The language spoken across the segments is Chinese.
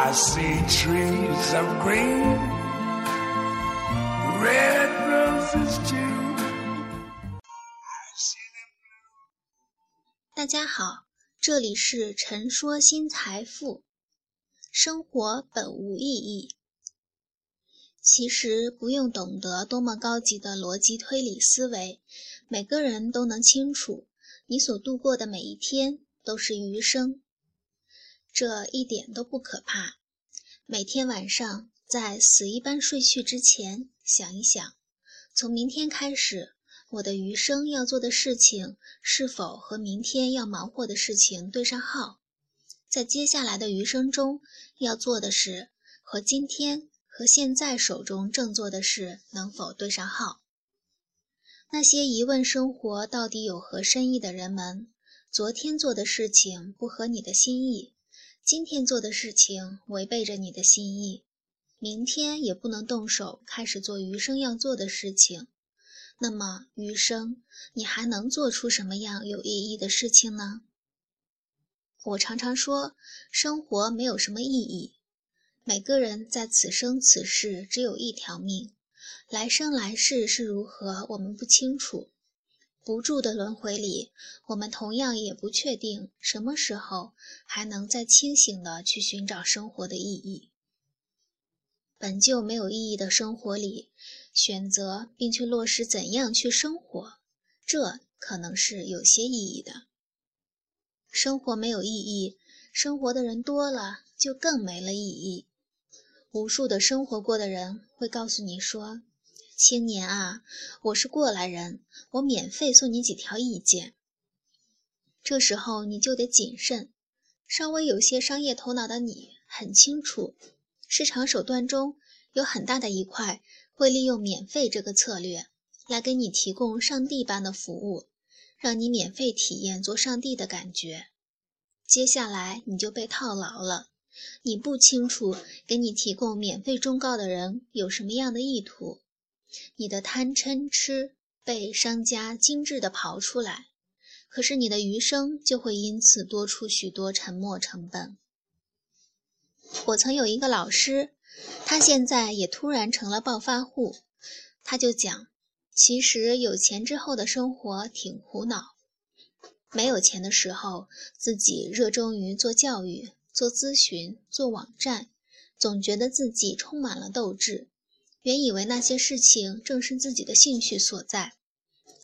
I see trees of green, red roses too. 大家好，这里是陈说新财富。生活本无意义，其实不用懂得多么高级的逻辑推理思维，每个人都能清楚，你所度过的每一天都是余生。这一点都不可怕。每天晚上在死一般睡去之前，想一想，从明天开始，我的余生要做的事情是否和明天要忙活的事情对上号？在接下来的余生中，要做的事和今天和现在手中正做的事能否对上号？那些疑问生活到底有何深意的人们，昨天做的事情不合你的心意。今天做的事情违背着你的心意，明天也不能动手开始做余生要做的事情。那么余生你还能做出什么样有意义的事情呢？我常常说，生活没有什么意义。每个人在此生此世只有一条命，来生来世是如何，我们不清楚。不住的轮回里，我们同样也不确定什么时候还能再清醒的去寻找生活的意义。本就没有意义的生活里，选择并去落实怎样去生活，这可能是有些意义的。生活没有意义，生活的人多了，就更没了意义。无数的生活过的人会告诉你说。青年啊，我是过来人，我免费送你几条意见。这时候你就得谨慎，稍微有些商业头脑的你很清楚，市场手段中有很大的一块会利用免费这个策略来给你提供上帝般的服务，让你免费体验做上帝的感觉。接下来你就被套牢了，你不清楚给你提供免费忠告的人有什么样的意图。你的贪嗔痴被商家精致地刨出来，可是你的余生就会因此多出许多沉没成本。我曾有一个老师，他现在也突然成了暴发户，他就讲，其实有钱之后的生活挺苦恼。没有钱的时候，自己热衷于做教育、做咨询、做网站，总觉得自己充满了斗志。原以为那些事情正是自己的兴趣所在，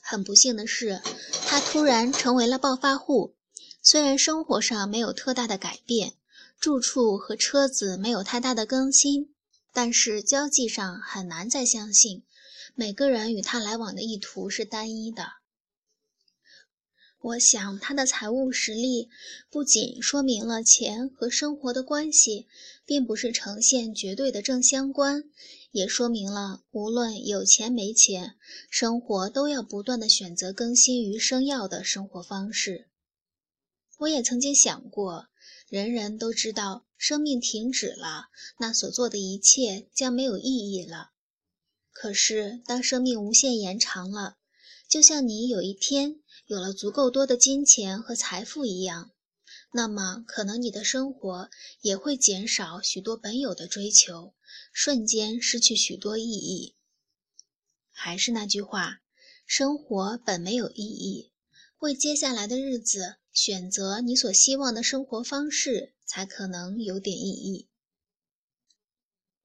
很不幸的是，他突然成为了暴发户。虽然生活上没有特大的改变，住处和车子没有太大的更新，但是交际上很难再相信每个人与他来往的意图是单一的。我想，他的财务实力不仅说明了钱和生活的关系并不是呈现绝对的正相关。也说明了，无论有钱没钱，生活都要不断的选择更新余生要的生活方式。我也曾经想过，人人都知道生命停止了，那所做的一切将没有意义了。可是，当生命无限延长了，就像你有一天有了足够多的金钱和财富一样，那么可能你的生活也会减少许多本有的追求。瞬间失去许多意义。还是那句话，生活本没有意义，为接下来的日子选择你所希望的生活方式，才可能有点意义。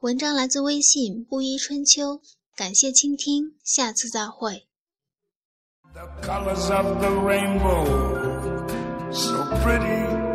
文章来自微信布衣春秋，感谢倾听，下次再会。of